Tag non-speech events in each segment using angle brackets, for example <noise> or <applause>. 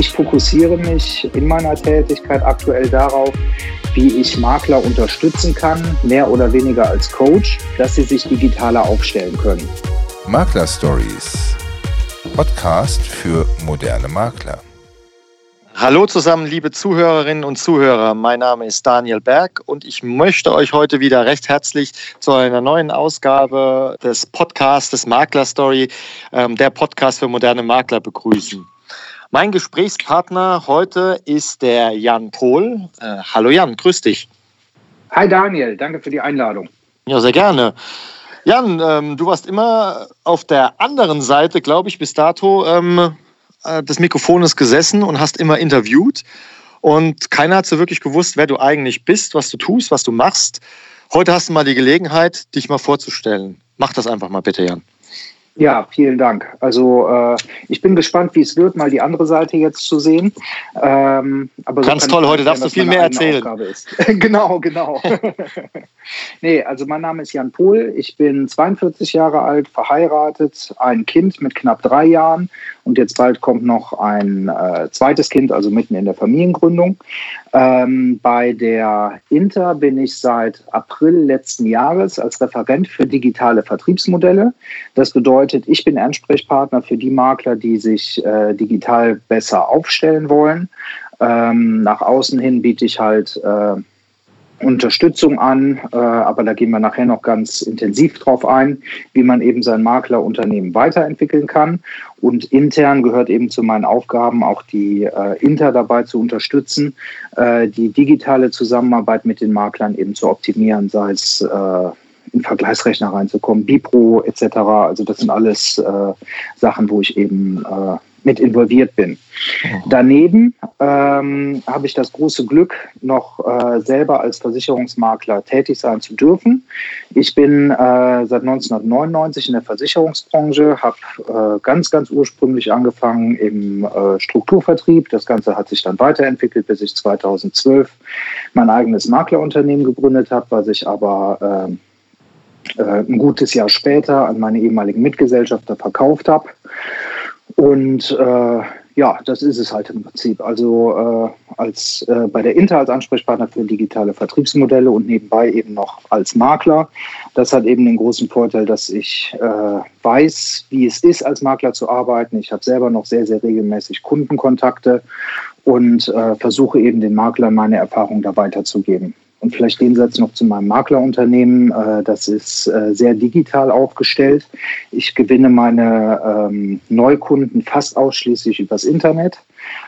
ich fokussiere mich in meiner Tätigkeit aktuell darauf, wie ich Makler unterstützen kann, mehr oder weniger als Coach, dass sie sich digitaler aufstellen können. Makler Stories. Podcast für moderne Makler. Hallo zusammen, liebe Zuhörerinnen und Zuhörer. Mein Name ist Daniel Berg und ich möchte euch heute wieder recht herzlich zu einer neuen Ausgabe des Podcasts des Makler Story, ähm, der Podcast für moderne Makler begrüßen. Mein Gesprächspartner heute ist der Jan Pohl. Äh, hallo Jan, grüß dich. Hi Daniel, danke für die Einladung. Ja, sehr gerne. Jan, ähm, du warst immer auf der anderen Seite, glaube ich, bis dato ähm, äh, des Mikrofones gesessen und hast immer interviewt. Und keiner hat so wirklich gewusst, wer du eigentlich bist, was du tust, was du machst. Heute hast du mal die Gelegenheit, dich mal vorzustellen. Mach das einfach mal bitte, Jan. Ja, vielen Dank. Also äh, ich bin gespannt, wie es wird, mal die andere Seite jetzt zu sehen. Ähm, aber Ganz so toll, heute darfst du viel mehr erzählen. <laughs> genau, genau. <laughs> nee, also mein Name ist Jan Pohl, ich bin 42 Jahre alt, verheiratet, ein Kind mit knapp drei Jahren und jetzt bald kommt noch ein äh, zweites Kind, also mitten in der Familiengründung. Ähm, bei der Inter bin ich seit April letzten Jahres als Referent für digitale Vertriebsmodelle. Das bedeutet, ich bin Ansprechpartner für die Makler, die sich äh, digital besser aufstellen wollen. Ähm, nach außen hin biete ich halt äh, Unterstützung an, äh, aber da gehen wir nachher noch ganz intensiv drauf ein, wie man eben sein Maklerunternehmen weiterentwickeln kann. Und intern gehört eben zu meinen Aufgaben auch die äh, Inter dabei zu unterstützen, äh, die digitale Zusammenarbeit mit den Maklern eben zu optimieren, sei es äh, in Vergleichsrechner reinzukommen, Bipro etc. Also das sind alles äh, Sachen, wo ich eben äh, mit involviert bin. Daneben ähm, habe ich das große Glück, noch äh, selber als Versicherungsmakler tätig sein zu dürfen. Ich bin äh, seit 1999 in der Versicherungsbranche, habe äh, ganz, ganz ursprünglich angefangen im äh, Strukturvertrieb. Das Ganze hat sich dann weiterentwickelt, bis ich 2012 mein eigenes Maklerunternehmen gegründet habe, was ich aber ähm, äh, ein gutes Jahr später an meine ehemaligen Mitgesellschafter verkauft habe. Und äh, ja, das ist es halt im Prinzip. Also äh, als äh, bei der Inter als Ansprechpartner für digitale Vertriebsmodelle und nebenbei eben noch als Makler. Das hat eben den großen Vorteil, dass ich äh, weiß, wie es ist, als Makler zu arbeiten. Ich habe selber noch sehr, sehr regelmäßig Kundenkontakte und äh, versuche eben den Maklern meine Erfahrungen da weiterzugeben. Und vielleicht den Satz noch zu meinem Maklerunternehmen. Äh, das ist äh, sehr digital aufgestellt. Ich gewinne meine ähm, Neukunden fast ausschließlich übers Internet,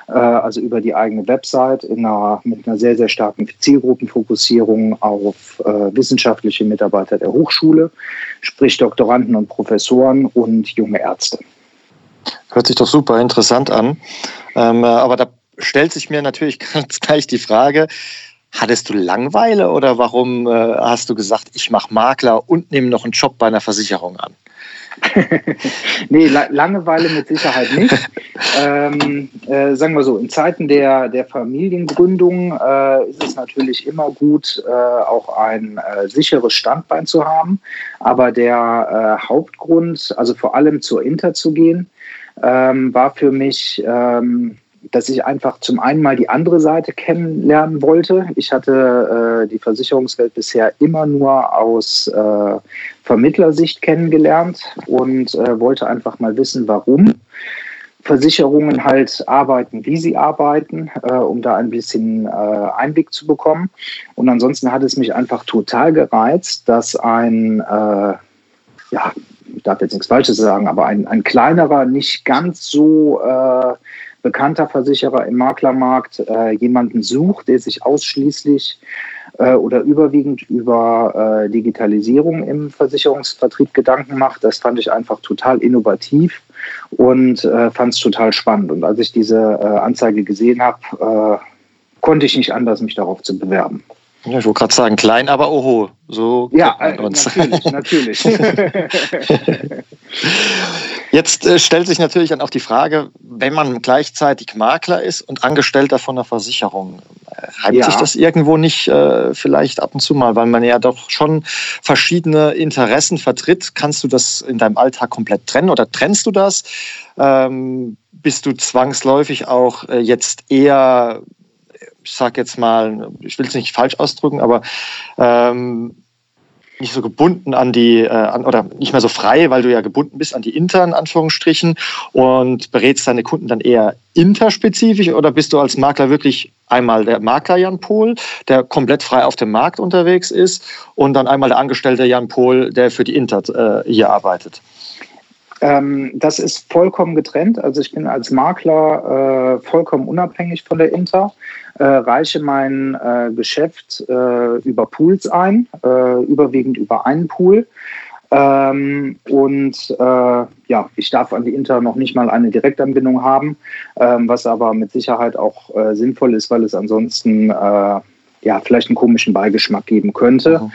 äh, also über die eigene Website in einer, mit einer sehr, sehr starken Zielgruppenfokussierung auf wissenschaftliche Mitarbeiter der Hochschule, sprich Doktoranden und Professoren und junge Ärzte. Hört sich doch super interessant an. Ähm, aber da stellt sich mir natürlich <laughs> ganz gleich die Frage, Hattest du Langeweile oder warum äh, hast du gesagt, ich mache Makler und nehme noch einen Job bei einer Versicherung an? <laughs> nee, La Langeweile mit Sicherheit nicht. <laughs> ähm, äh, sagen wir so, in Zeiten der, der Familiengründung äh, ist es natürlich immer gut, äh, auch ein äh, sicheres Standbein zu haben. Aber der äh, Hauptgrund, also vor allem zur Inter zu gehen, ähm, war für mich ähm, dass ich einfach zum einen mal die andere Seite kennenlernen wollte. Ich hatte äh, die Versicherungswelt bisher immer nur aus äh, Vermittlersicht kennengelernt und äh, wollte einfach mal wissen, warum Versicherungen halt arbeiten, wie sie arbeiten, äh, um da ein bisschen äh, Einblick zu bekommen. Und ansonsten hat es mich einfach total gereizt, dass ein, äh, ja, ich darf jetzt nichts Falsches sagen, aber ein, ein kleinerer, nicht ganz so äh, bekannter Versicherer im Maklermarkt äh, jemanden sucht, der sich ausschließlich äh, oder überwiegend über äh, Digitalisierung im Versicherungsvertrieb Gedanken macht. Das fand ich einfach total innovativ und äh, fand es total spannend. Und als ich diese äh, Anzeige gesehen habe, äh, konnte ich nicht anders, mich darauf zu bewerben. Ja, ich wollte gerade sagen, klein, aber oho. So ja, uns. natürlich, natürlich. <laughs> Jetzt äh, stellt sich natürlich dann auch die Frage, wenn man gleichzeitig Makler ist und Angestellter von einer Versicherung, reibt ja. sich das irgendwo nicht äh, vielleicht ab und zu mal, weil man ja doch schon verschiedene Interessen vertritt. Kannst du das in deinem Alltag komplett trennen oder trennst du das? Ähm, bist du zwangsläufig auch äh, jetzt eher, ich sag jetzt mal, ich will es nicht falsch ausdrücken, aber ähm, nicht so gebunden an die, äh, an, oder nicht mehr so frei, weil du ja gebunden bist an die internen Anführungsstrichen und berätst deine Kunden dann eher interspezifisch oder bist du als Makler wirklich einmal der Makler Jan Pohl, der komplett frei auf dem Markt unterwegs ist und dann einmal der Angestellte Jan Pohl, der für die Inter äh, hier arbeitet? Ähm, das ist vollkommen getrennt. Also ich bin als Makler äh, vollkommen unabhängig von der Inter, äh, reiche mein äh, Geschäft äh, über Pools ein, äh, überwiegend über einen Pool. Ähm, und äh, ja, ich darf an die Inter noch nicht mal eine Direktanbindung haben, ähm, was aber mit Sicherheit auch sinnvoll ist, weil es ansonsten ja, vielleicht einen komischen Beigeschmack geben könnte. Mhm.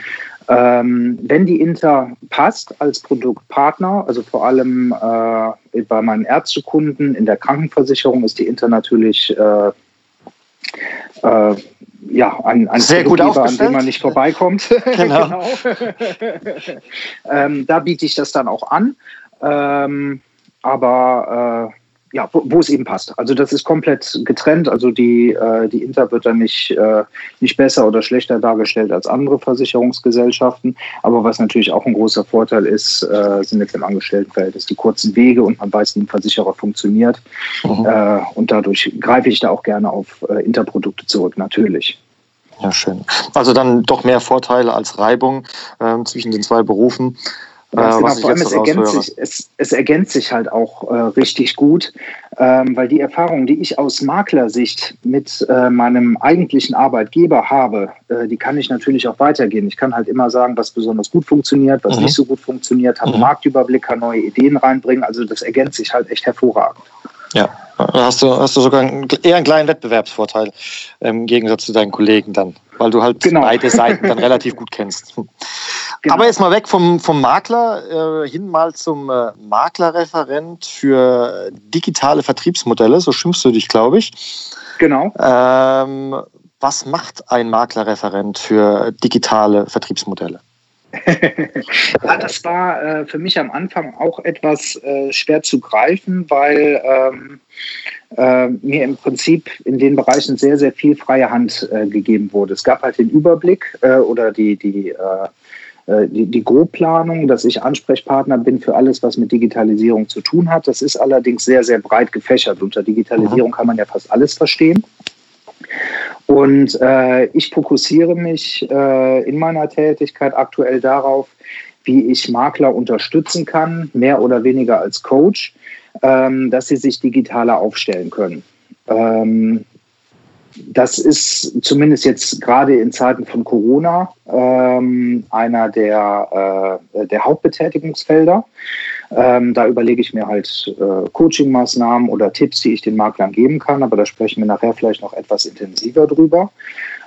Ähm, wenn die Inter passt als Produktpartner, also vor allem äh, bei meinen Ärztekunden in der Krankenversicherung ist die Inter natürlich äh, äh, ja, ein, ein Sehr gut an dem man nicht vorbeikommt. <laughs> <laughs> Genau. genau. <laughs> ähm, da biete ich das dann auch an. Ähm, aber äh, ja, wo, wo, es eben passt. Also das ist komplett getrennt. Also die, äh, die Inter wird dann nicht, äh, nicht besser oder schlechter dargestellt als andere Versicherungsgesellschaften. Aber was natürlich auch ein großer Vorteil ist, äh, sind jetzt im Angestelltenverhältnis die kurzen Wege und man weiß, wie ein Versicherer funktioniert. Mhm. Äh, und dadurch greife ich da auch gerne auf äh, Interprodukte zurück, natürlich. Ja, schön. Also dann doch mehr Vorteile als Reibung äh, zwischen den zwei Berufen. Ja, genau, vor allem es ergänzt, sich, es, es, ergänzt sich halt auch äh, richtig gut, ähm, weil die Erfahrung, die ich aus Maklersicht mit äh, meinem eigentlichen Arbeitgeber habe, äh, die kann ich natürlich auch weitergehen. Ich kann halt immer sagen, was besonders gut funktioniert, was mhm. nicht so gut funktioniert, habe mhm. Marktüberblick, kann neue Ideen reinbringen. Also das ergänzt sich halt echt hervorragend. Ja, da hast du, hast du sogar einen, eher einen kleinen Wettbewerbsvorteil im Gegensatz zu deinen Kollegen dann, weil du halt genau. beide Seiten dann <laughs> relativ gut kennst. Genau. Aber jetzt mal weg vom, vom Makler äh, hin mal zum äh, Maklerreferent für digitale Vertriebsmodelle, so schimpfst du dich, glaube ich. Genau. Ähm, was macht ein Maklerreferent für digitale Vertriebsmodelle? <laughs> ja, das war äh, für mich am Anfang auch etwas äh, schwer zu greifen, weil ähm, äh, mir im Prinzip in den Bereichen sehr, sehr viel freie Hand äh, gegeben wurde. Es gab halt den Überblick äh, oder die, die äh, die, die Grobplanung, dass ich Ansprechpartner bin für alles, was mit Digitalisierung zu tun hat. Das ist allerdings sehr, sehr breit gefächert. Unter Digitalisierung kann man ja fast alles verstehen. Und äh, ich fokussiere mich äh, in meiner Tätigkeit aktuell darauf, wie ich Makler unterstützen kann, mehr oder weniger als Coach, ähm, dass sie sich digitaler aufstellen können. Ähm, das ist zumindest jetzt gerade in Zeiten von Corona ähm, einer der, äh, der Hauptbetätigungsfelder. Ähm, da überlege ich mir halt äh, Coaching-Maßnahmen oder Tipps, die ich den Maklern geben kann, aber da sprechen wir nachher vielleicht noch etwas intensiver drüber.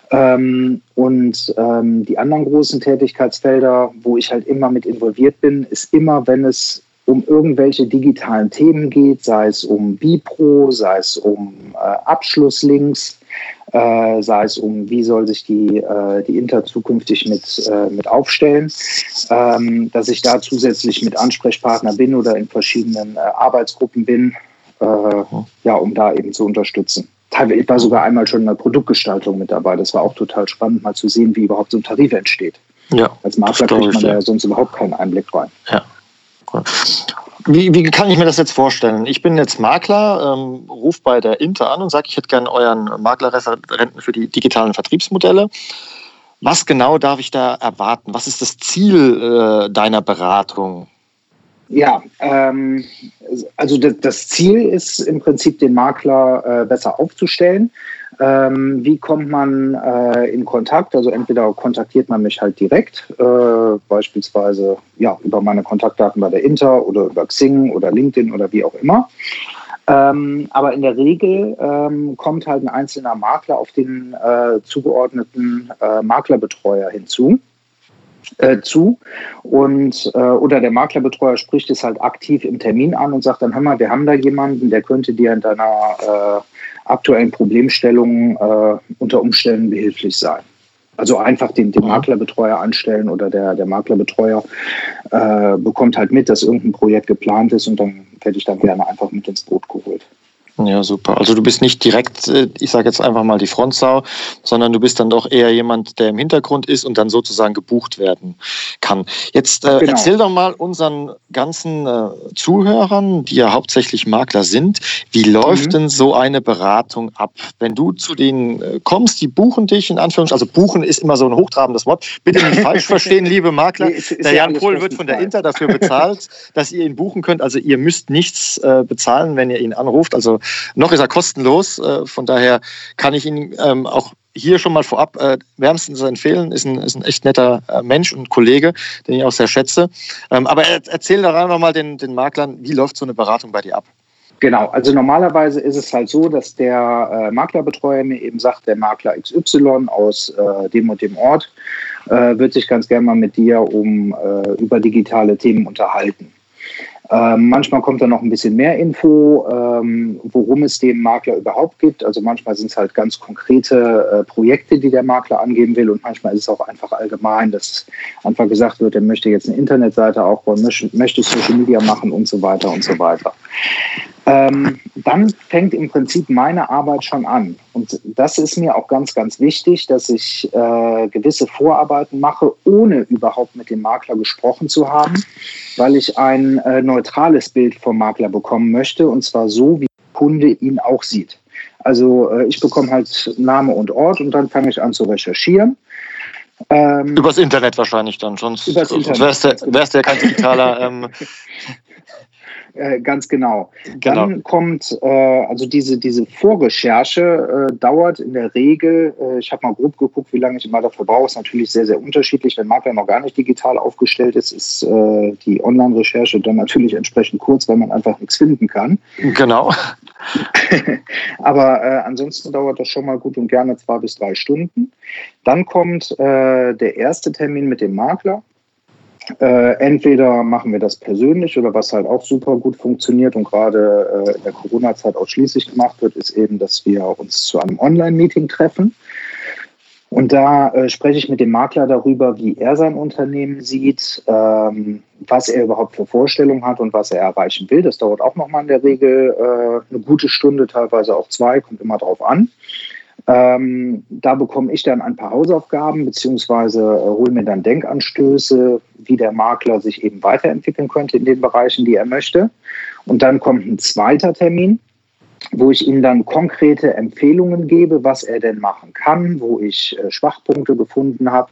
Ähm, und ähm, die anderen großen Tätigkeitsfelder, wo ich halt immer mit involviert bin, ist immer, wenn es um irgendwelche digitalen Themen geht, sei es um Bipro, sei es um äh, Abschlusslinks, äh, sei es um, wie soll sich die, äh, die Inter zukünftig mit, äh, mit aufstellen, ähm, dass ich da zusätzlich mit Ansprechpartner bin oder in verschiedenen äh, Arbeitsgruppen bin, äh, ja, um da eben zu unterstützen. Ich war sogar einmal schon in der Produktgestaltung mit dabei. Das war auch total spannend, mal zu sehen, wie überhaupt so ein Tarif entsteht. Ja, Als Makler kriegt man ja. da sonst überhaupt keinen Einblick rein. Ja. Wie, wie kann ich mir das jetzt vorstellen? Ich bin jetzt Makler, ähm, rufe bei der Inter an und sage, ich hätte gerne euren Maklerreferenten für die digitalen Vertriebsmodelle. Was genau darf ich da erwarten? Was ist das Ziel äh, deiner Beratung? Ja, ähm, also das Ziel ist im Prinzip, den Makler äh, besser aufzustellen. Ähm, wie kommt man äh, in Kontakt? Also entweder kontaktiert man mich halt direkt, äh, beispielsweise ja, über meine Kontaktdaten bei der Inter oder über Xing oder LinkedIn oder wie auch immer. Ähm, aber in der Regel ähm, kommt halt ein einzelner Makler auf den äh, zugeordneten äh, Maklerbetreuer hinzu. Äh, zu und äh, oder der Maklerbetreuer spricht es halt aktiv im Termin an und sagt dann hör mal, wir haben da jemanden, der könnte dir in deiner aktuellen Problemstellungen äh, unter Umständen behilflich sein. Also einfach den, den Maklerbetreuer anstellen oder der, der Maklerbetreuer äh, bekommt halt mit, dass irgendein Projekt geplant ist und dann werde ich dann gerne einfach mit ins Boot geholt. Ja, super. Also du bist nicht direkt, äh, ich sage jetzt einfach mal die Frontsau, sondern du bist dann doch eher jemand, der im Hintergrund ist und dann sozusagen gebucht werden kann. Jetzt äh, genau. erzähl doch mal unseren ganzen äh, Zuhörern, die ja hauptsächlich Makler sind, wie läuft mhm. denn so eine Beratung ab? Wenn du zu denen äh, kommst, die buchen dich in Anführungszeichen, also buchen ist immer so ein hochtrabendes Wort. Bitte nicht <laughs> falsch verstehen, liebe Makler. Nee, der Jan Pohl wird von der Inter dafür bezahlt, <laughs> dass ihr ihn buchen könnt. Also ihr müsst nichts äh, bezahlen, wenn ihr ihn anruft. Also noch ist er kostenlos. Äh, von daher kann ich ihn ähm, auch hier schon mal vorab äh, wärmstens empfehlen. Ist ein, ist ein echt netter äh, Mensch und Kollege, den ich auch sehr schätze. Ähm, aber erzähl da noch mal den, den Maklern, wie läuft so eine Beratung bei dir ab? Genau, also normalerweise ist es halt so, dass der äh, Maklerbetreuer mir eben sagt, der Makler XY aus äh, dem und dem Ort äh, wird sich ganz gerne mal mit dir um über digitale Themen unterhalten. Ähm, manchmal kommt da noch ein bisschen mehr Info, ähm, worum es dem Makler überhaupt gibt. Also manchmal sind es halt ganz konkrete äh, Projekte, die der Makler angeben will und manchmal ist es auch einfach allgemein, dass einfach gesagt wird, er möchte jetzt eine Internetseite aufbauen, möchte, möchte Social Media machen und so weiter und so weiter. Ähm, dann fängt im Prinzip meine Arbeit schon an. Und das ist mir auch ganz, ganz wichtig, dass ich äh, gewisse Vorarbeiten mache, ohne überhaupt mit dem Makler gesprochen zu haben, weil ich ein äh, neutrales Bild vom Makler bekommen möchte, und zwar so, wie der Kunde ihn auch sieht. Also äh, ich bekomme halt Name und Ort und dann fange ich an zu recherchieren. Ähm, Übers Internet wahrscheinlich dann, sonst, sonst wärst du ja kein digitaler <laughs> ähm, Äh, ganz genau. genau. Dann kommt, äh, also diese, diese Vorrecherche äh, dauert in der Regel, äh, ich habe mal grob geguckt, wie lange ich immer dafür brauche, ist natürlich sehr, sehr unterschiedlich. Wenn Makler noch gar nicht digital aufgestellt ist, ist äh, die Online-Recherche dann natürlich entsprechend kurz, weil man einfach nichts finden kann. Genau. <laughs> Aber äh, ansonsten dauert das schon mal gut und gerne zwei bis drei Stunden. Dann kommt der erste Termin mit dem Makler. Äh, entweder machen wir das persönlich oder was halt auch super gut funktioniert und gerade äh, in der Corona-Zeit ausschließlich gemacht wird, ist eben, dass wir uns zu einem Online-Meeting treffen. Und da äh, spreche ich mit dem Makler darüber, wie er sein Unternehmen sieht, ähm, was er überhaupt für Vorstellungen hat und was er erreichen will. Das dauert auch nochmal in der Regel äh, eine gute Stunde, teilweise auch zwei, kommt immer drauf an. Ähm, da bekomme ich dann ein paar Hausaufgaben beziehungsweise äh, hole mir dann Denkanstöße, wie der Makler sich eben weiterentwickeln könnte in den Bereichen, die er möchte. Und dann kommt ein zweiter Termin, wo ich ihm dann konkrete Empfehlungen gebe, was er denn machen kann, wo ich äh, Schwachpunkte gefunden habe,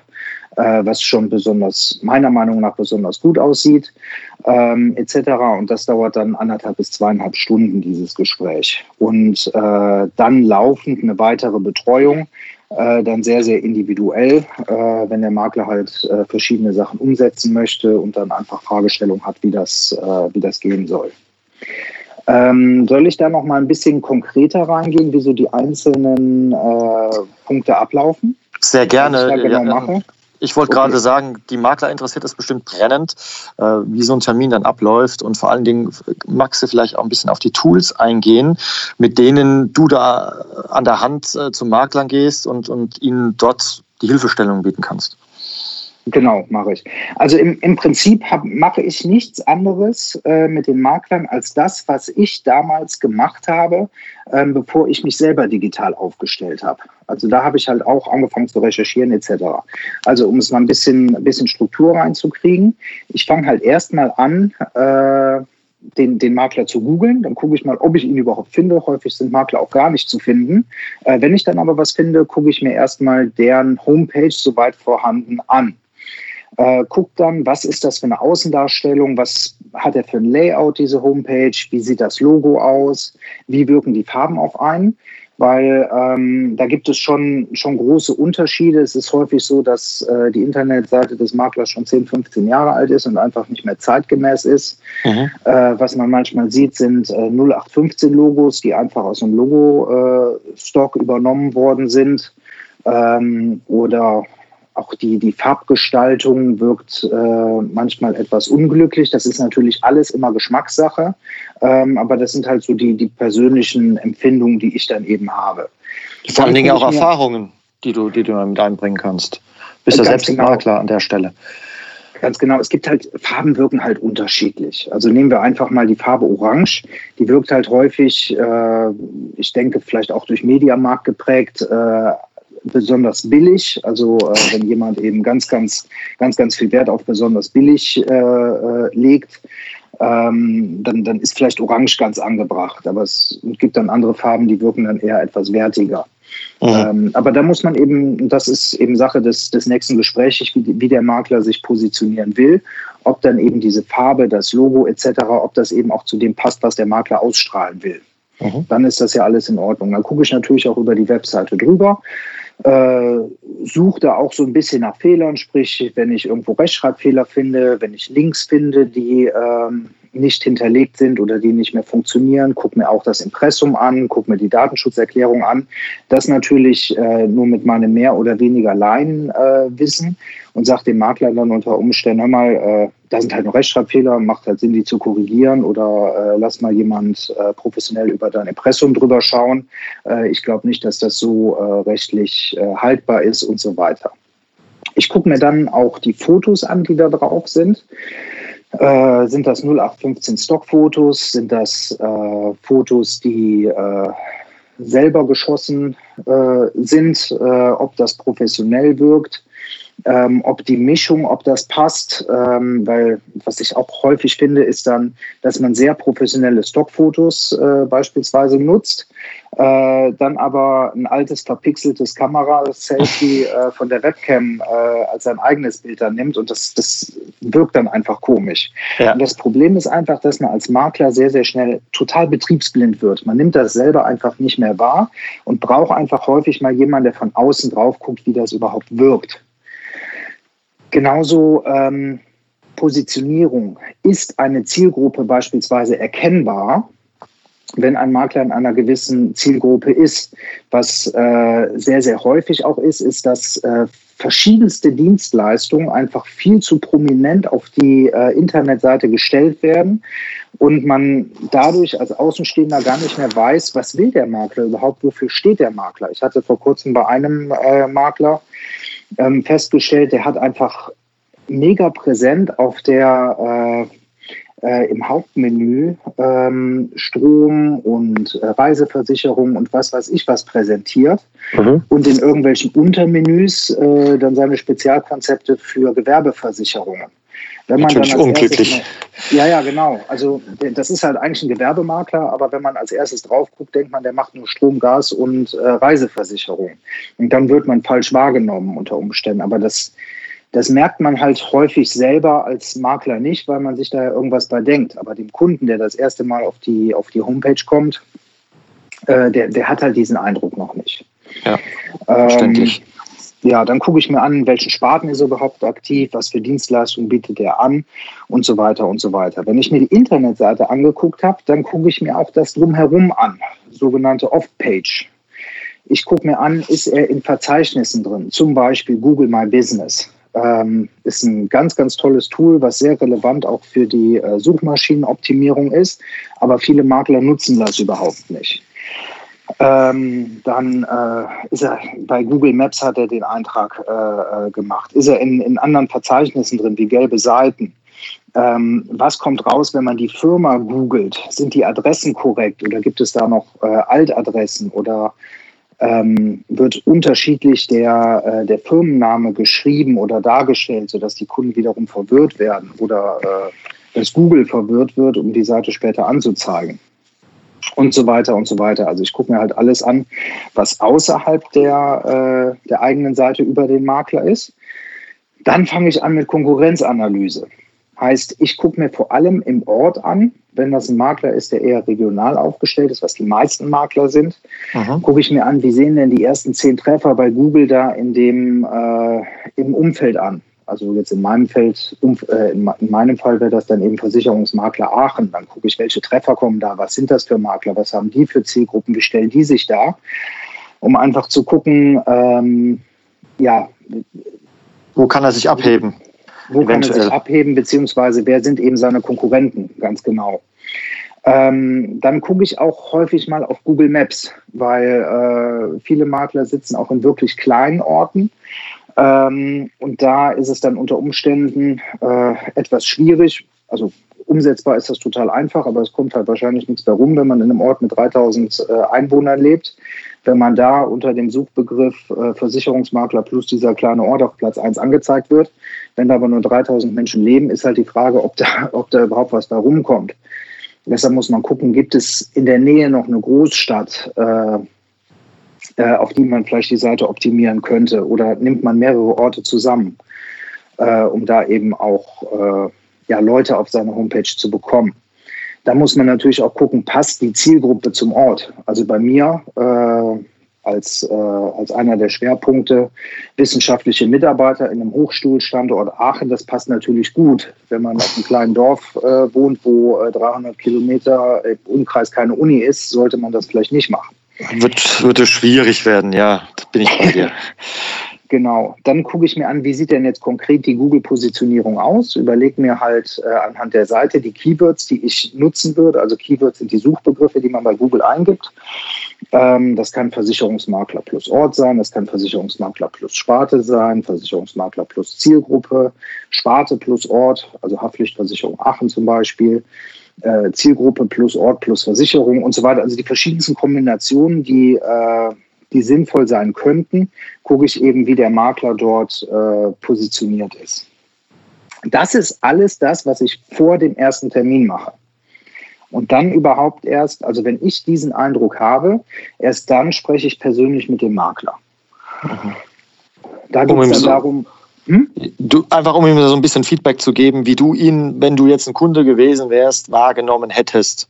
äh, was schon besonders, meiner Meinung nach besonders gut aussieht, ähm, etc. Und das dauert dann anderthalb bis zweieinhalb Stunden, dieses Gespräch. Und äh, dann laufend eine weitere Betreuung, äh, dann sehr, sehr individuell, äh, wenn der Makler halt äh, verschiedene Sachen umsetzen möchte und dann einfach Fragestellungen hat, wie das, äh, wie das gehen soll. Ähm, soll ich da noch mal ein bisschen konkreter reingehen, wie so die einzelnen äh, Punkte ablaufen? Sehr gerne. Was ich da genau ja, mache? Ich wollte okay. gerade sagen, die Makler interessiert es bestimmt brennend, äh, wie so ein Termin dann abläuft und vor allen Dingen magst du vielleicht auch ein bisschen auf die Tools eingehen, mit denen du da an der Hand äh, zum Maklern gehst und, und ihnen dort die Hilfestellung bieten kannst. Genau, mache ich. Also im, im Prinzip hab, mache ich nichts anderes äh, mit den Maklern als das, was ich damals gemacht habe, ähm, bevor ich mich selber digital aufgestellt habe. Also da habe ich halt auch angefangen zu recherchieren etc. Also um es mal ein bisschen, ein bisschen Struktur reinzukriegen. Ich fange halt erstmal an, äh, den, den Makler zu googeln. Dann gucke ich mal, ob ich ihn überhaupt finde. Häufig sind Makler auch gar nicht zu finden. Äh, wenn ich dann aber was finde, gucke ich mir erstmal deren Homepage soweit vorhanden an äh, guckt dann, was ist das für eine Außendarstellung, was hat er für ein Layout, diese Homepage, wie sieht das Logo aus, wie wirken die Farben auf einen, weil ähm, da gibt es schon, schon große Unterschiede. Es ist häufig so, dass äh, die Internetseite des Maklers schon 10, 15 Jahre alt ist und einfach nicht mehr zeitgemäß ist. Mhm. Äh, was man manchmal sieht, sind äh, 0815 Logos, die einfach aus einem Logo-Stock äh, übernommen worden sind. Ähm, oder auch die, die Farbgestaltung wirkt äh, manchmal etwas unglücklich. Das ist natürlich alles immer Geschmackssache. Ähm, aber das sind halt so die, die persönlichen Empfindungen, die ich dann eben habe. Vor allen Dingen auch Erfahrungen, die du, die du mit einbringen kannst. Bist ja selbst genau. Makler an der Stelle. Ganz genau. Es gibt halt, Farben wirken halt unterschiedlich. Also nehmen wir einfach mal die Farbe Orange. Die wirkt halt häufig, äh, ich denke, vielleicht auch durch Mediamarkt geprägt, äh, besonders billig. Also äh, wenn jemand eben ganz, ganz, ganz, ganz viel Wert auf besonders billig äh, äh, legt, ähm, dann, dann ist vielleicht Orange ganz angebracht. Aber es gibt dann andere Farben, die wirken dann eher etwas wertiger. Mhm. Ähm, aber da muss man eben, das ist eben Sache des, des nächsten Gesprächs, wie, wie der Makler sich positionieren will, ob dann eben diese Farbe, das Logo etc., ob das eben auch zu dem passt, was der Makler ausstrahlen will. Mhm. Dann ist das ja alles in Ordnung. Dann gucke ich natürlich auch über die Webseite drüber. Äh, suche da auch so ein bisschen nach Fehlern, sprich, wenn ich irgendwo Rechtschreibfehler finde, wenn ich Links finde, die ähm, nicht hinterlegt sind oder die nicht mehr funktionieren, guck mir auch das Impressum an, guck mir die Datenschutzerklärung an. Das natürlich äh, nur mit meinem mehr oder weniger Laienwissen äh, und sagt dem Makler dann unter Umständen, hör mal, äh, da sind halt noch Rechtschreibfehler, macht halt Sinn, die zu korrigieren oder äh, lass mal jemand äh, professionell über dein Impressum drüber schauen. Äh, ich glaube nicht, dass das so rechtlich haltbar ist und so weiter. Ich gucke mir dann auch die Fotos an, die da drauf sind. Äh, sind das 0815 Stockfotos? Sind das äh, Fotos, die äh, selber geschossen äh, sind? Äh, ob das professionell wirkt? Ähm, ob die Mischung, ob das passt, ähm, weil was ich auch häufig finde, ist dann, dass man sehr professionelle Stockfotos äh, beispielsweise nutzt, äh, dann aber ein altes verpixeltes Kamera-Selfie äh, von der Webcam äh, als sein eigenes Bild dann nimmt und das, das wirkt dann einfach komisch. Ja. Und das Problem ist einfach, dass man als Makler sehr, sehr schnell total betriebsblind wird. Man nimmt das selber einfach nicht mehr wahr und braucht einfach häufig mal jemanden, der von außen drauf guckt, wie das überhaupt wirkt. Genauso ähm, Positionierung. Ist eine Zielgruppe beispielsweise erkennbar, wenn ein Makler in einer gewissen Zielgruppe ist? Was äh, sehr, sehr häufig auch ist, ist, dass äh, verschiedenste Dienstleistungen einfach viel zu prominent auf die äh, Internetseite gestellt werden und man dadurch als Außenstehender gar nicht mehr weiß, was will der Makler überhaupt, wofür steht der Makler. Ich hatte vor kurzem bei einem äh, Makler ähm, festgestellt, der hat einfach mega präsent auf der äh, äh, im Hauptmenü ähm, Strom und äh, Reiseversicherung und was weiß ich was präsentiert mhm. und in irgendwelchen Untermenüs äh, dann seine Spezialkonzepte für Gewerbeversicherungen. Wenn man Natürlich dann unglücklich. Mal, ja, ja, genau. Also das ist halt eigentlich ein Gewerbemakler, aber wenn man als erstes drauf guckt, denkt man, der macht nur Strom, Gas und äh, Reiseversicherung. Und dann wird man falsch wahrgenommen unter Umständen. Aber das, das merkt man halt häufig selber als Makler nicht, weil man sich da irgendwas bei denkt. Aber dem Kunden, der das erste Mal auf die, auf die Homepage kommt, äh, der, der hat halt diesen Eindruck noch nicht. Ja, verständlich. Ähm, ja, dann gucke ich mir an, welche Sparten ist er überhaupt aktiv, was für Dienstleistungen bietet er an und so weiter und so weiter. Wenn ich mir die Internetseite angeguckt habe, dann gucke ich mir auch das drumherum an, sogenannte Off-Page. Ich gucke mir an, ist er in Verzeichnissen drin, zum Beispiel Google My Business. Ähm, ist ein ganz, ganz tolles Tool, was sehr relevant auch für die äh, Suchmaschinenoptimierung ist. Aber viele Makler nutzen das überhaupt nicht. Ähm, dann äh, ist er bei Google Maps hat er den Eintrag äh, äh, gemacht. Ist er in, in anderen Verzeichnissen drin, wie gelbe Seiten? Ähm, was kommt raus, wenn man die Firma googelt? Sind die Adressen korrekt oder gibt es da noch äh, Altadressen oder ähm, wird unterschiedlich der, äh, der Firmenname geschrieben oder dargestellt, sodass die Kunden wiederum verwirrt werden oder äh, dass Google verwirrt wird, um die Seite später anzuzeigen und so weiter und so weiter. Also ich gucke mir halt alles an, was außerhalb der, äh, der eigenen Seite über den Makler ist. Dann fange ich an mit Konkurrenzanalyse. Heißt, ich gucke mir vor allem im Ort an, wenn das ein Makler ist, der eher regional aufgestellt ist, was die meisten Makler sind, gucke ich mir an, wie sehen denn die ersten zehn Treffer bei Google da in dem äh, im Umfeld an. Also jetzt in meinem Feld, äh, in meinem Fall wäre das dann eben Versicherungsmakler Aachen. Dann gucke ich, welche Treffer kommen da, was sind das für Makler, was haben die für Zielgruppen, wie stellen die sich da, um einfach zu gucken, ähm, ja, Wo kann er sich abheben? Wo Eventuell. kann er sich abheben, beziehungsweise wer sind eben seine Konkurrenten, ganz genau. Ähm, dann gucke ich auch häufig mal auf Google Maps, weil äh, viele Makler sitzen auch in wirklich kleinen Orten. Ähm, und da ist es dann unter Umständen äh, etwas schwierig. Also umsetzbar ist das total einfach, aber es kommt halt wahrscheinlich nichts darum, wenn man in einem Ort mit 3000 äh, Einwohnern lebt. Wenn man da unter dem Suchbegriff äh, Versicherungsmakler plus dieser kleine Ort auf Platz 1 angezeigt wird, wenn da aber nur 3000 Menschen leben, ist halt die Frage, ob da, <laughs> ob da überhaupt was da rumkommt. Deshalb muss man gucken, gibt es in der Nähe noch eine Großstadt, äh, äh, auf die man vielleicht die Seite optimieren könnte oder nimmt man mehrere Orte zusammen, äh, um da eben auch äh, ja, Leute auf seine Homepage zu bekommen. Da muss man natürlich auch gucken, passt die Zielgruppe zum Ort. Also bei mir äh, als, äh, als einer der Schwerpunkte wissenschaftliche Mitarbeiter in einem Hochschulstandort Aachen. Das passt natürlich gut. Wenn man auf einem kleinen Dorf äh, wohnt, wo 300 äh, Kilometer im Umkreis keine Uni ist, sollte man das vielleicht nicht machen. Wird, würde schwierig werden, ja, das bin ich bei dir. <laughs> Genau. Dann gucke ich mir an, wie sieht denn jetzt konkret die Google-Positionierung aus? Überlege mir halt äh, anhand der Seite die Keywords, die ich nutzen würde. Also Keywords sind die Suchbegriffe, die man bei Google eingibt. Ähm, das kann Versicherungsmakler plus Ort sein, das kann Versicherungsmakler plus Sparte sein, Versicherungsmakler plus Zielgruppe, Sparte plus Ort, also Haftpflichtversicherung Aachen zum Beispiel. Äh, Zielgruppe plus Ort plus Versicherung und so weiter. Also die verschiedensten Kombinationen, die äh, die sinnvoll sein könnten, gucke ich eben, wie der Makler dort äh, positioniert ist. Das ist alles das, was ich vor dem ersten Termin mache. Und dann überhaupt erst, also wenn ich diesen Eindruck habe, erst dann spreche ich persönlich mit dem Makler. Mhm. Da geht es dann darum. Hm? Du, einfach um ihm so ein bisschen Feedback zu geben, wie du ihn, wenn du jetzt ein Kunde gewesen wärst, wahrgenommen hättest.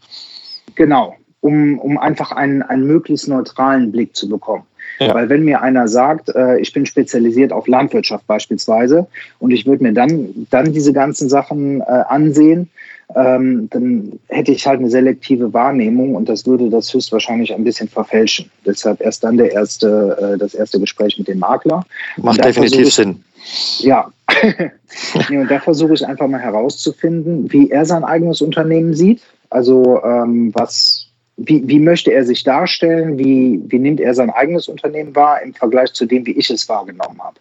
Genau, um, um einfach einen, einen möglichst neutralen Blick zu bekommen. Ja. Weil wenn mir einer sagt, äh, ich bin spezialisiert auf Landwirtschaft beispielsweise und ich würde mir dann, dann diese ganzen Sachen äh, ansehen, ähm, dann hätte ich halt eine selektive Wahrnehmung und das würde das höchstwahrscheinlich ein bisschen verfälschen. Deshalb erst dann der erste, äh, das erste Gespräch mit dem Makler. Macht definitiv ich, Sinn. Ja. <laughs> und da versuche ich einfach mal herauszufinden, wie er sein eigenes Unternehmen sieht. Also ähm, was, wie, wie möchte er sich darstellen? Wie, wie nimmt er sein eigenes Unternehmen wahr im Vergleich zu dem, wie ich es wahrgenommen habe?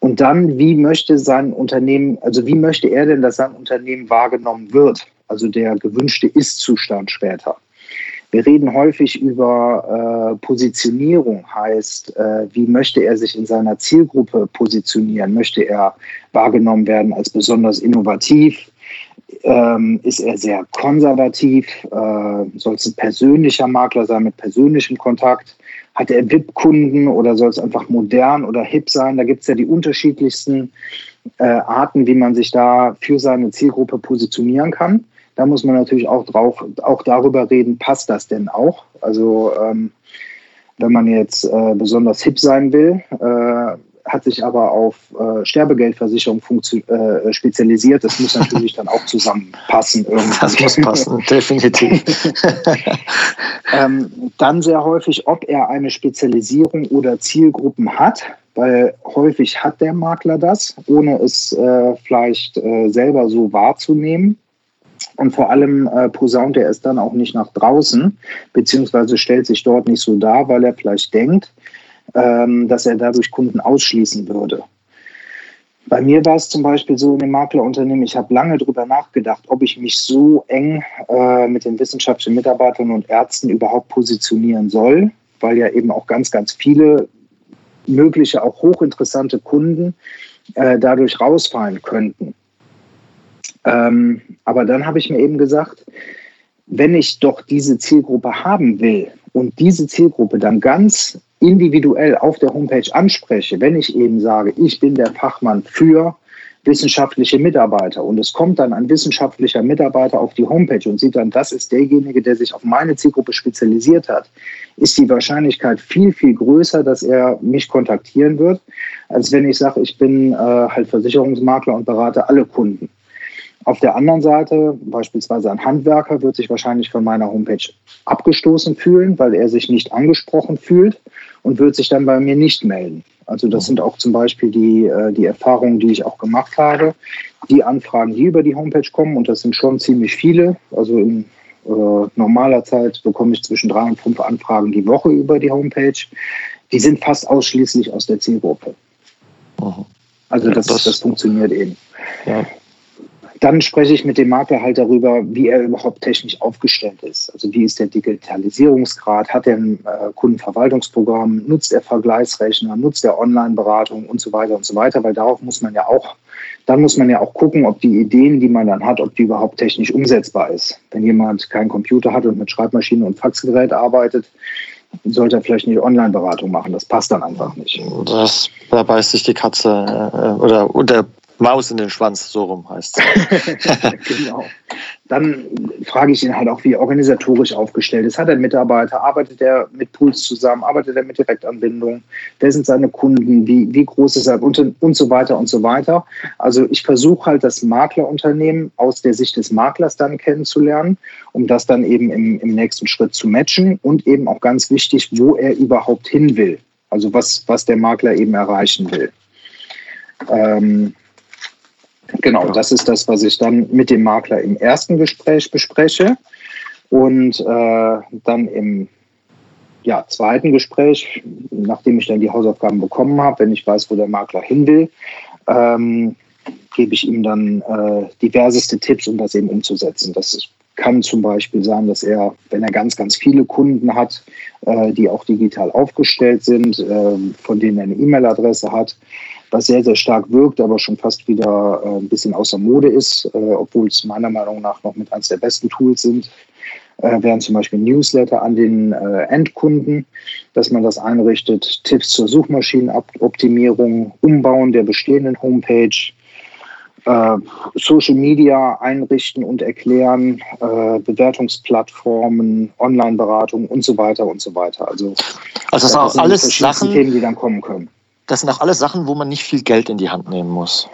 Und dann, wie möchte sein Unternehmen, also wie möchte er denn, dass sein Unternehmen wahrgenommen wird? Also der gewünschte Ist-Zustand später. Wir reden häufig über äh, Positionierung, heißt, äh, wie möchte er sich in seiner Zielgruppe positionieren? Möchte er wahrgenommen werden als besonders innovativ? ähm, ist er sehr konservativ, äh, soll es ein persönlicher Makler sein mit persönlichem Kontakt, hat er VIP-Kunden oder soll es einfach modern oder hip sein? Da gibt es ja die unterschiedlichsten äh, Arten, wie man sich da für seine Zielgruppe positionieren kann. Da muss man natürlich auch drauf, auch darüber reden, passt das denn auch? Also ähm, wenn man jetzt äh, besonders hip sein will, äh, hat sich aber auf äh, Sterbegeldversicherung äh, spezialisiert. Das muss natürlich dann auch zusammenpassen. Irgendwie. Das muss passen, <laughs> definitiv. <laughs> ähm, dann sehr häufig, ob er eine Spezialisierung oder Zielgruppen hat, weil häufig hat der Makler das, ohne es äh, vielleicht äh, selber so wahrzunehmen. Und vor allem äh, posaunt er es dann auch nicht nach draußen, beziehungsweise stellt sich dort nicht so dar, weil er vielleicht denkt, ähm, dass er dadurch Kunden ausschließen würde. Bei mir war es zum Beispiel so in dem Maklerunternehmen, ich habe lange darüber nachgedacht, ob ich mich so eng äh, mit den wissenschaftlichen Mitarbeitern und Ärzten überhaupt positionieren soll, weil ja eben auch ganz, ganz viele mögliche, auch hochinteressante Kunden äh, dadurch rausfallen könnten. Ähm, aber dann habe ich mir eben gesagt, wenn ich doch diese Zielgruppe haben will und diese Zielgruppe dann ganz individuell auf der Homepage anspreche, wenn ich eben sage, ich bin der Fachmann für wissenschaftliche Mitarbeiter und es kommt dann ein wissenschaftlicher Mitarbeiter auf die Homepage und sieht dann, das ist derjenige, der sich auf meine Zielgruppe spezialisiert hat, ist die Wahrscheinlichkeit viel, viel größer, dass er mich kontaktieren wird, als wenn ich sage, ich bin äh, halt Versicherungsmakler und berate alle Kunden. Auf der anderen Seite, beispielsweise ein Handwerker wird sich wahrscheinlich von meiner Homepage abgestoßen fühlen, weil er sich nicht angesprochen fühlt und wird sich dann bei mir nicht melden. Also das sind auch zum Beispiel die, äh, die Erfahrungen, die ich auch gemacht habe. Die Anfragen, die über die Homepage kommen, und das sind schon ziemlich viele. Also in äh, normaler Zeit bekomme ich zwischen drei und fünf Anfragen die Woche über die Homepage. Die sind fast ausschließlich aus der Zielgruppe. Also das, das, das funktioniert eben. Ja. Dann spreche ich mit dem Makler halt darüber, wie er überhaupt technisch aufgestellt ist. Also wie ist der Digitalisierungsgrad? Hat er ein äh, Kundenverwaltungsprogramm? Nutzt er Vergleichsrechner? Nutzt er Online-Beratung und so weiter und so weiter? Weil darauf muss man ja auch, dann muss man ja auch gucken, ob die Ideen, die man dann hat, ob die überhaupt technisch umsetzbar ist. Wenn jemand keinen Computer hat und mit Schreibmaschine und Faxgerät arbeitet, sollte er vielleicht nicht Online-Beratung machen. Das passt dann einfach nicht. Das, da beißt sich die Katze äh, oder, oder Maus in den Schwanz, so rum heißt es. <laughs> <laughs> genau. Dann frage ich ihn halt auch, wie er organisatorisch aufgestellt ist. Hat er Mitarbeiter? Arbeitet er mit Pools zusammen? Arbeitet er mit Direktanbindung? Wer sind seine Kunden? Wie, wie groß ist er? Und, und so weiter und so weiter. Also ich versuche halt das Maklerunternehmen aus der Sicht des Maklers dann kennenzulernen, um das dann eben im, im nächsten Schritt zu matchen und eben auch ganz wichtig, wo er überhaupt hin will. Also was, was der Makler eben erreichen will. Ähm, Genau, das ist das, was ich dann mit dem Makler im ersten Gespräch bespreche. Und äh, dann im ja, zweiten Gespräch, nachdem ich dann die Hausaufgaben bekommen habe, wenn ich weiß, wo der Makler hin will, ähm, gebe ich ihm dann äh, diverseste Tipps, um das eben umzusetzen. Das kann zum Beispiel sein, dass er, wenn er ganz, ganz viele Kunden hat, äh, die auch digital aufgestellt sind, äh, von denen er eine E-Mail-Adresse hat, was sehr, sehr stark wirkt, aber schon fast wieder äh, ein bisschen außer Mode ist, äh, obwohl es meiner Meinung nach noch mit eines der besten Tools sind, äh, wären zum Beispiel Newsletter an den äh, Endkunden, dass man das einrichtet, Tipps zur Suchmaschinenoptimierung, Umbauen der bestehenden Homepage, äh, Social Media einrichten und erklären, äh, Bewertungsplattformen, Online-Beratung und so weiter und so weiter. Also, also das sind auch alles Sachen, Themen, die dann kommen können das sind auch alles Sachen, wo man nicht viel Geld in die Hand nehmen muss.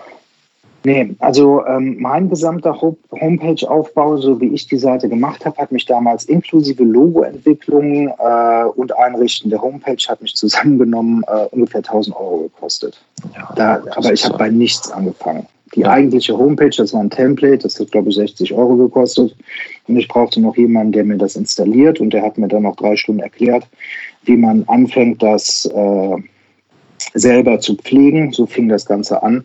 Nee, also ähm, mein gesamter Homepage-Aufbau, so wie ich die Seite gemacht habe, hat mich damals inklusive Logoentwicklung äh, und Einrichten der Homepage hat mich zusammengenommen äh, ungefähr 1000 Euro gekostet. Ja, da, aber ich habe bei nichts angefangen. Die ja. eigentliche Homepage, das war ein Template, das hat glaube ich 60 Euro gekostet. Und ich brauchte noch jemanden, der mir das installiert und der hat mir dann noch drei Stunden erklärt, wie man anfängt, das äh, selber zu pflegen. So fing das Ganze an.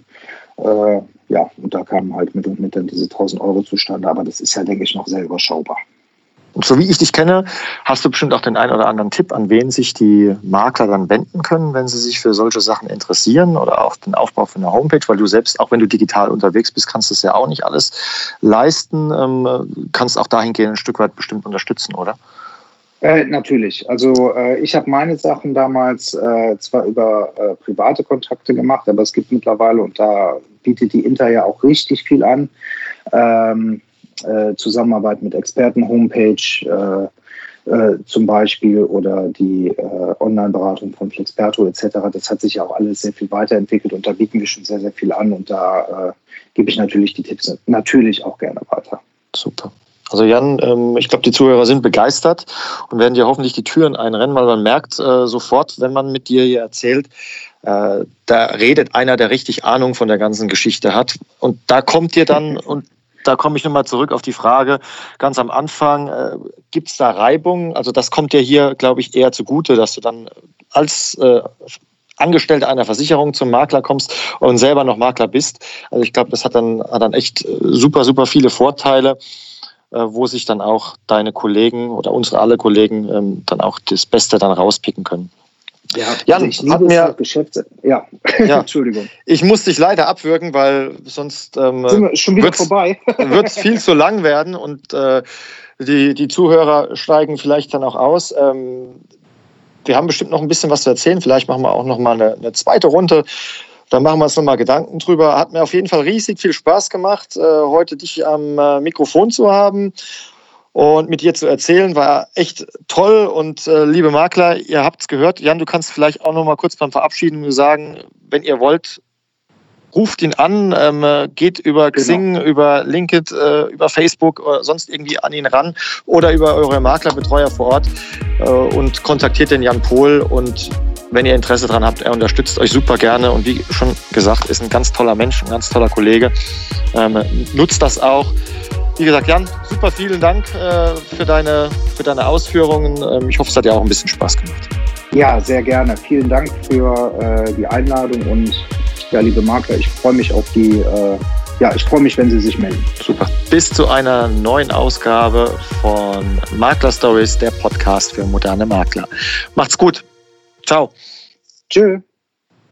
Äh, ja, und da kamen halt mit und mit dann diese 1000 Euro zustande. Aber das ist ja, denke ich, noch sehr überschaubar. Und so wie ich dich kenne, hast du bestimmt auch den einen oder anderen Tipp, an wen sich die Makler dann wenden können, wenn sie sich für solche Sachen interessieren oder auch den Aufbau von einer Homepage, weil du selbst, auch wenn du digital unterwegs bist, kannst du es ja auch nicht alles leisten, ähm, kannst auch dahingehend ein Stück weit bestimmt unterstützen, oder? Äh, natürlich. Also äh, ich habe meine Sachen damals äh, zwar über äh, private Kontakte gemacht, aber es gibt mittlerweile, und da bietet die Inter ja auch richtig viel an, ähm, äh, Zusammenarbeit mit Experten-Homepage äh, zum Beispiel oder die Online-Beratung von Flexperto etc. Das hat sich ja auch alles sehr viel weiterentwickelt und da bieten wir schon sehr, sehr viel an und da gebe ich natürlich die Tipps natürlich auch gerne weiter. Super. Also Jan, ähm, ich glaube, die Zuhörer sind begeistert und werden dir hoffentlich die Türen einrennen, weil man merkt äh, sofort, wenn man mit dir hier erzählt, äh, da redet einer, der richtig Ahnung von der ganzen Geschichte hat. Und da kommt dir dann, und da komme ich nochmal zurück auf die Frage ganz am Anfang, äh, gibt es da Reibung? Also das kommt dir hier, glaube ich, eher zugute, dass du dann als äh, Angestellter einer Versicherung zum Makler kommst und selber noch Makler bist. Also ich glaube, das hat dann, hat dann echt äh, super, super viele Vorteile. Äh, wo sich dann auch deine Kollegen oder unsere alle Kollegen ähm, dann auch das Beste dann rauspicken können. Ja, Jan, also ich hat mir Geschäfte. Ja. <laughs> ja, Entschuldigung. Ich muss dich leider abwürgen, weil sonst ähm, Sind wir schon wieder vorbei. <laughs> wird es viel zu lang werden und äh, die, die Zuhörer steigen vielleicht dann auch aus. Ähm, wir haben bestimmt noch ein bisschen was zu erzählen. Vielleicht machen wir auch noch mal eine, eine zweite Runde dann machen wir uns nochmal Gedanken drüber. Hat mir auf jeden Fall riesig viel Spaß gemacht, äh, heute dich am äh, Mikrofon zu haben und mit dir zu erzählen. War echt toll. Und äh, liebe Makler, ihr habt es gehört. Jan, du kannst vielleicht auch nochmal kurz beim Verabschieden sagen, wenn ihr wollt, ruft ihn an, ähm, geht über genau. Xing, über LinkedIn, äh, über Facebook oder sonst irgendwie an ihn ran oder über eure Maklerbetreuer vor Ort äh, und kontaktiert den Jan Pohl und wenn ihr Interesse daran habt, er unterstützt euch super gerne und wie schon gesagt, ist ein ganz toller Mensch, ein ganz toller Kollege. Ähm, nutzt das auch. Wie gesagt, Jan, super vielen Dank äh, für, deine, für deine Ausführungen. Ähm, ich hoffe, es hat dir auch ein bisschen Spaß gemacht. Ja, sehr gerne. Vielen Dank für äh, die Einladung und ja, liebe Makler, ich freue mich auf die, äh, ja, ich freue mich, wenn Sie sich melden. Super. Bis zu einer neuen Ausgabe von Makler Stories, der Podcast für moderne Makler. Macht's gut. Ciao. Tschö.